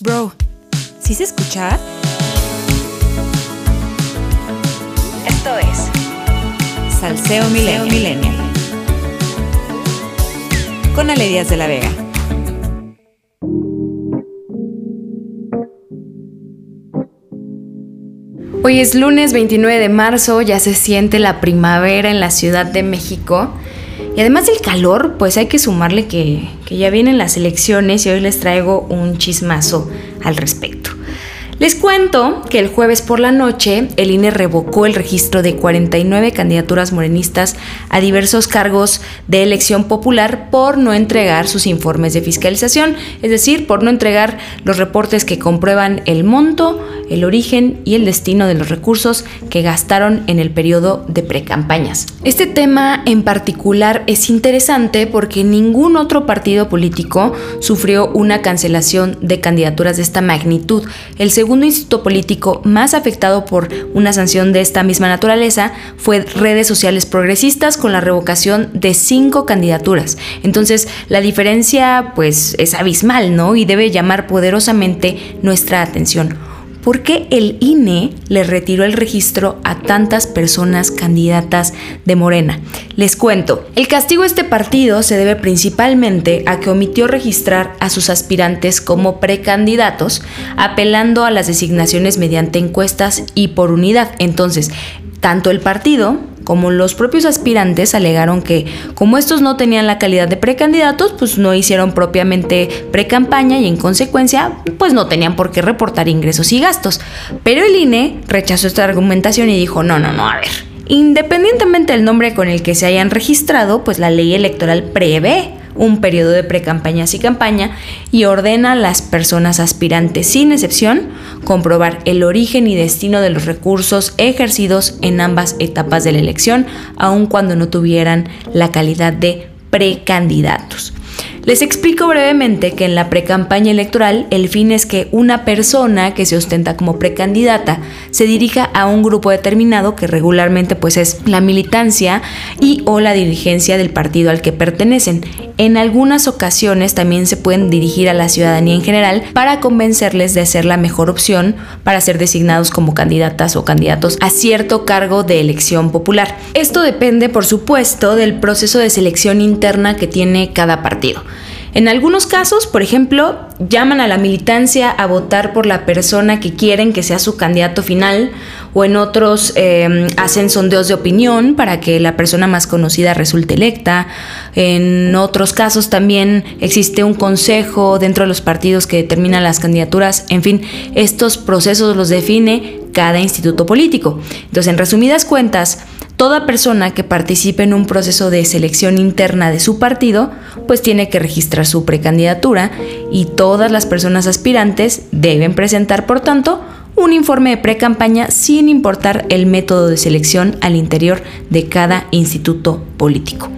Bro, ¿sí se escucha? Esto es Salseo Milenio. Con Ale Díaz de la Vega. Hoy es lunes 29 de marzo, ya se siente la primavera en la Ciudad de México. Y además del calor, pues hay que sumarle que, que ya vienen las elecciones y hoy les traigo un chismazo al respecto. Les cuento que el jueves por la noche el INE revocó el registro de 49 candidaturas morenistas a diversos cargos de elección popular por no entregar sus informes de fiscalización, es decir, por no entregar los reportes que comprueban el monto, el origen y el destino de los recursos que gastaron en el periodo de precampañas. Este tema en particular es interesante porque ningún otro partido político sufrió una cancelación de candidaturas de esta magnitud. El segundo instituto político más afectado por una sanción de esta misma naturaleza fue redes sociales progresistas con la revocación de cinco candidaturas. Entonces la diferencia pues es abismal, ¿no? Y debe llamar poderosamente nuestra atención. ¿Por qué el INE le retiró el registro a tantas personas candidatas de Morena? Les cuento, el castigo a este partido se debe principalmente a que omitió registrar a sus aspirantes como precandidatos, apelando a las designaciones mediante encuestas y por unidad. Entonces, tanto el partido como los propios aspirantes alegaron que como estos no tenían la calidad de precandidatos, pues no hicieron propiamente precampaña y en consecuencia pues no tenían por qué reportar ingresos y gastos. Pero el INE rechazó esta argumentación y dijo, no, no, no, a ver. Independientemente del nombre con el que se hayan registrado, pues la ley electoral prevé un periodo de precampañas y campaña y ordena a las personas aspirantes, sin excepción, comprobar el origen y destino de los recursos ejercidos en ambas etapas de la elección, aun cuando no tuvieran la calidad de precandidatos. Les explico brevemente que en la precampaña electoral el fin es que una persona que se ostenta como precandidata se dirija a un grupo determinado que regularmente pues es la militancia y o la dirigencia del partido al que pertenecen. En algunas ocasiones también se pueden dirigir a la ciudadanía en general para convencerles de ser la mejor opción para ser designados como candidatas o candidatos a cierto cargo de elección popular. Esto depende por supuesto del proceso de selección interna que tiene cada partido. En algunos casos, por ejemplo, llaman a la militancia a votar por la persona que quieren que sea su candidato final, o en otros eh, hacen sondeos de opinión para que la persona más conocida resulte electa. En otros casos también existe un consejo dentro de los partidos que determina las candidaturas. En fin, estos procesos los define cada instituto político. Entonces, en resumidas cuentas, Toda persona que participe en un proceso de selección interna de su partido, pues tiene que registrar su precandidatura y todas las personas aspirantes deben presentar, por tanto, un informe de precampaña sin importar el método de selección al interior de cada instituto político.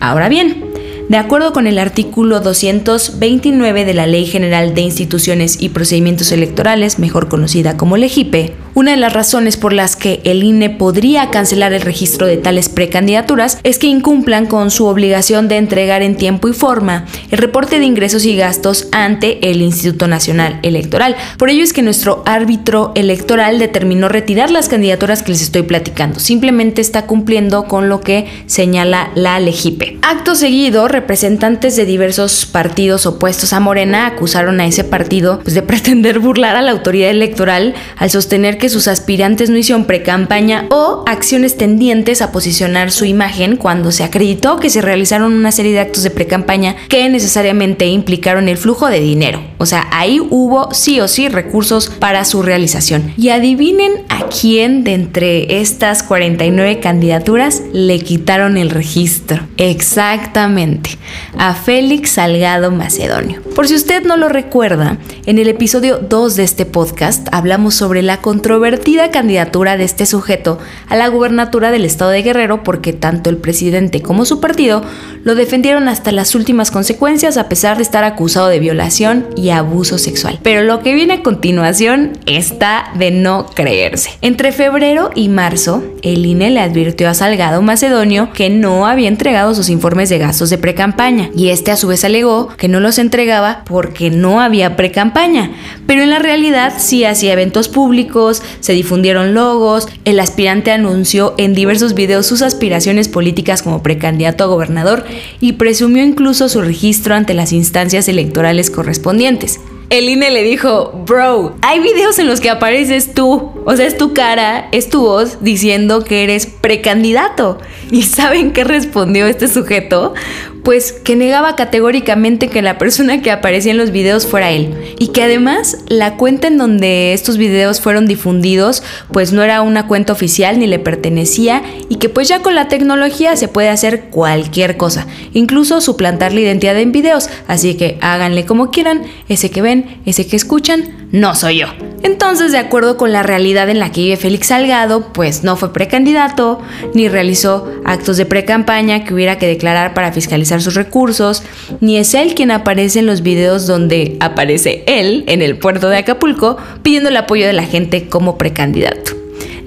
Ahora bien, de acuerdo con el artículo 229 de la Ley General de Instituciones y Procedimientos Electorales, mejor conocida como LEGIPE, una de las razones por las que el INE podría cancelar el registro de tales precandidaturas es que incumplan con su obligación de entregar en tiempo y forma el reporte de ingresos y gastos ante el Instituto Nacional Electoral. Por ello es que nuestro árbitro electoral determinó retirar las candidaturas que les estoy platicando. Simplemente está cumpliendo con lo que señala la LEGIPE. Acto seguido, representantes de diversos partidos opuestos a Morena acusaron a ese partido pues, de pretender burlar a la autoridad electoral al sostener que sus aspirantes no hicieron precampaña o acciones tendientes a posicionar su imagen cuando se acreditó que se realizaron una serie de actos de precampaña que necesariamente implicaron el flujo de dinero. O sea, ahí hubo sí o sí recursos para su realización. Y adivinen a quién de entre estas 49 candidaturas le quitaron el registro. Exactamente a Félix Salgado Macedonio. Por si usted no lo recuerda, en el episodio 2 de este podcast hablamos sobre la controvertida candidatura de este sujeto a la gubernatura del estado de Guerrero porque tanto el presidente como su partido lo defendieron hasta las últimas consecuencias a pesar de estar acusado de violación y abuso sexual. Pero lo que viene a continuación está de no creerse. Entre febrero y marzo, el INE le advirtió a Salgado Macedonio que no había entregado sus informes de gastos de precampaña y este a su vez alegó que no los entregaba porque no había precampaña pero en la realidad sí hacía eventos públicos, se difundieron logos, el aspirante anunció en diversos videos sus aspiraciones políticas como precandidato a gobernador y presumió incluso su registro ante las instancias electorales correspondientes el INE le dijo, bro, hay videos en los que apareces tú, o sea, es tu cara, es tu voz diciendo que eres precandidato. ¿Y saben qué respondió este sujeto? Pues que negaba categóricamente que la persona que aparecía en los videos fuera él. Y que además la cuenta en donde estos videos fueron difundidos pues no era una cuenta oficial ni le pertenecía y que pues ya con la tecnología se puede hacer cualquier cosa, incluso suplantar la identidad en videos. Así que háganle como quieran, ese que ven, ese que escuchan, no soy yo. Entonces, de acuerdo con la realidad en la que vive Félix Salgado, pues no fue precandidato, ni realizó actos de precampaña que hubiera que declarar para fiscalizar sus recursos, ni es él quien aparece en los videos donde aparece él en el puerto de Acapulco pidiendo el apoyo de la gente como precandidato.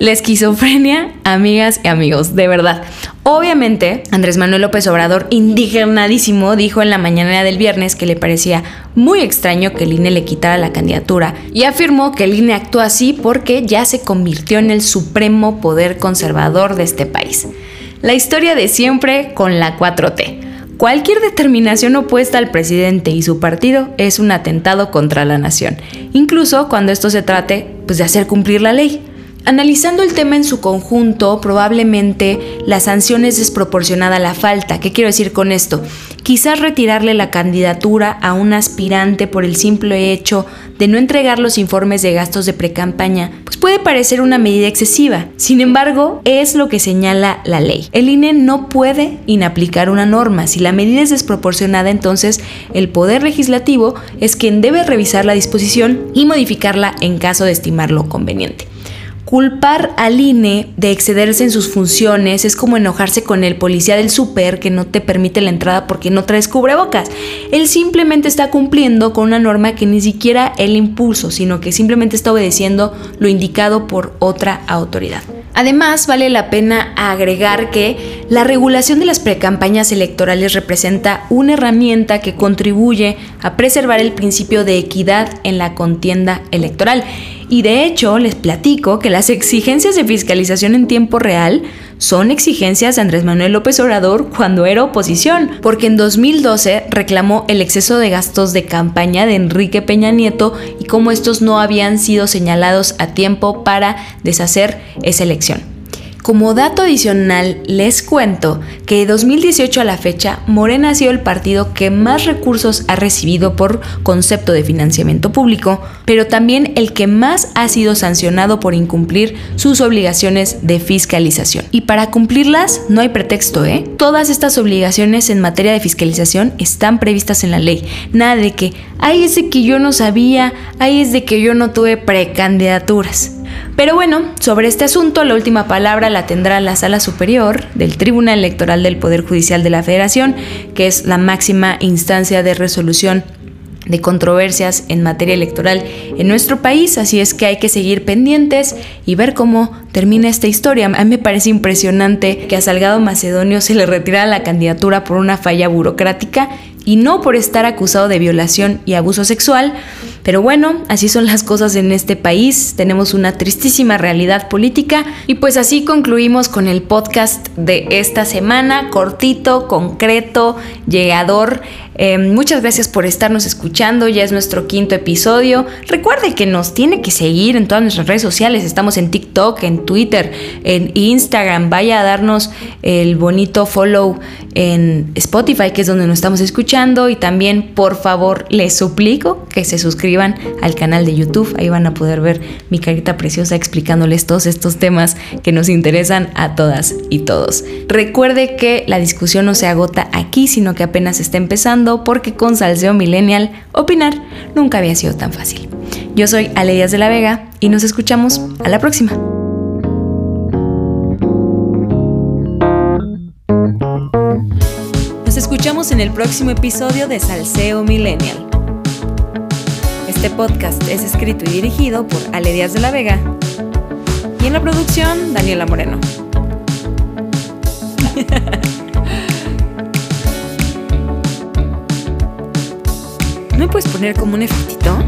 La esquizofrenia, amigas y amigos, de verdad. Obviamente, Andrés Manuel López Obrador, indignadísimo, dijo en la mañana del viernes que le parecía muy extraño que el INE le quitara la candidatura y afirmó que el INE actuó así porque ya se convirtió en el supremo poder conservador de este país. La historia de siempre con la 4T. Cualquier determinación opuesta al presidente y su partido es un atentado contra la nación, incluso cuando esto se trate pues, de hacer cumplir la ley. Analizando el tema en su conjunto, probablemente la sanción es desproporcionada a la falta. ¿Qué quiero decir con esto? Quizás retirarle la candidatura a un aspirante por el simple hecho de no entregar los informes de gastos de precampaña, pues puede parecer una medida excesiva. Sin embargo, es lo que señala la ley. El INE no puede inaplicar una norma. Si la medida es desproporcionada, entonces el Poder Legislativo es quien debe revisar la disposición y modificarla en caso de estimarlo conveniente. Culpar al INE de excederse en sus funciones es como enojarse con el policía del súper que no te permite la entrada porque no traes cubrebocas. Él simplemente está cumpliendo con una norma que ni siquiera él impulso, sino que simplemente está obedeciendo lo indicado por otra autoridad. Además, vale la pena agregar que la regulación de las precampañas electorales representa una herramienta que contribuye a preservar el principio de equidad en la contienda electoral. Y de hecho, les platico que las exigencias de fiscalización en tiempo real son exigencias de Andrés Manuel López Obrador cuando era oposición, porque en 2012 reclamó el exceso de gastos de campaña de Enrique Peña Nieto y cómo estos no habían sido señalados a tiempo para deshacer esa elección. Como dato adicional, les cuento que de 2018 a la fecha, Morena ha sido el partido que más recursos ha recibido por concepto de financiamiento público, pero también el que más ha sido sancionado por incumplir sus obligaciones de fiscalización. Y para cumplirlas no hay pretexto, ¿eh? Todas estas obligaciones en materia de fiscalización están previstas en la ley. Nada de que, ay, es de que yo no sabía, ay, es de que yo no tuve precandidaturas. Pero bueno, sobre este asunto la última palabra la tendrá la Sala Superior del Tribunal Electoral del Poder Judicial de la Federación, que es la máxima instancia de resolución de controversias en materia electoral en nuestro país, así es que hay que seguir pendientes y ver cómo termina esta historia. A mí me parece impresionante que a Salgado Macedonio se le retirara la candidatura por una falla burocrática y no por estar acusado de violación y abuso sexual. Pero bueno, así son las cosas en este país, tenemos una tristísima realidad política y pues así concluimos con el podcast de esta semana, cortito, concreto, llegador. Eh, muchas gracias por estarnos escuchando, ya es nuestro quinto episodio. Recuerde que nos tiene que seguir en todas nuestras redes sociales, estamos en TikTok, en Twitter, en Instagram, vaya a darnos el bonito follow en Spotify, que es donde nos estamos escuchando, y también por favor les suplico que se suscriban al canal de YouTube, ahí van a poder ver mi carita preciosa explicándoles todos estos temas que nos interesan a todas y todos. Recuerde que la discusión no se agota aquí, sino que apenas está empezando porque con Salseo Millennial opinar nunca había sido tan fácil. Yo soy Ale Díaz de la Vega y nos escuchamos a la próxima. En el próximo episodio de Salseo Millennial. Este podcast es escrito y dirigido por Ale Díaz de la Vega y en la producción Daniela Moreno. ¿No me puedes poner como un efectito?